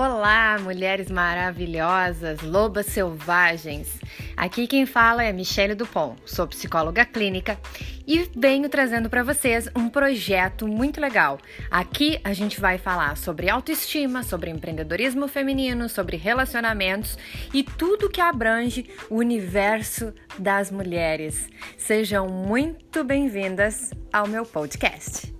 Olá, mulheres maravilhosas, lobas selvagens. Aqui quem fala é Michele Dupont, sou psicóloga clínica e venho trazendo para vocês um projeto muito legal. Aqui a gente vai falar sobre autoestima, sobre empreendedorismo feminino, sobre relacionamentos e tudo que abrange o universo das mulheres. Sejam muito bem-vindas ao meu podcast.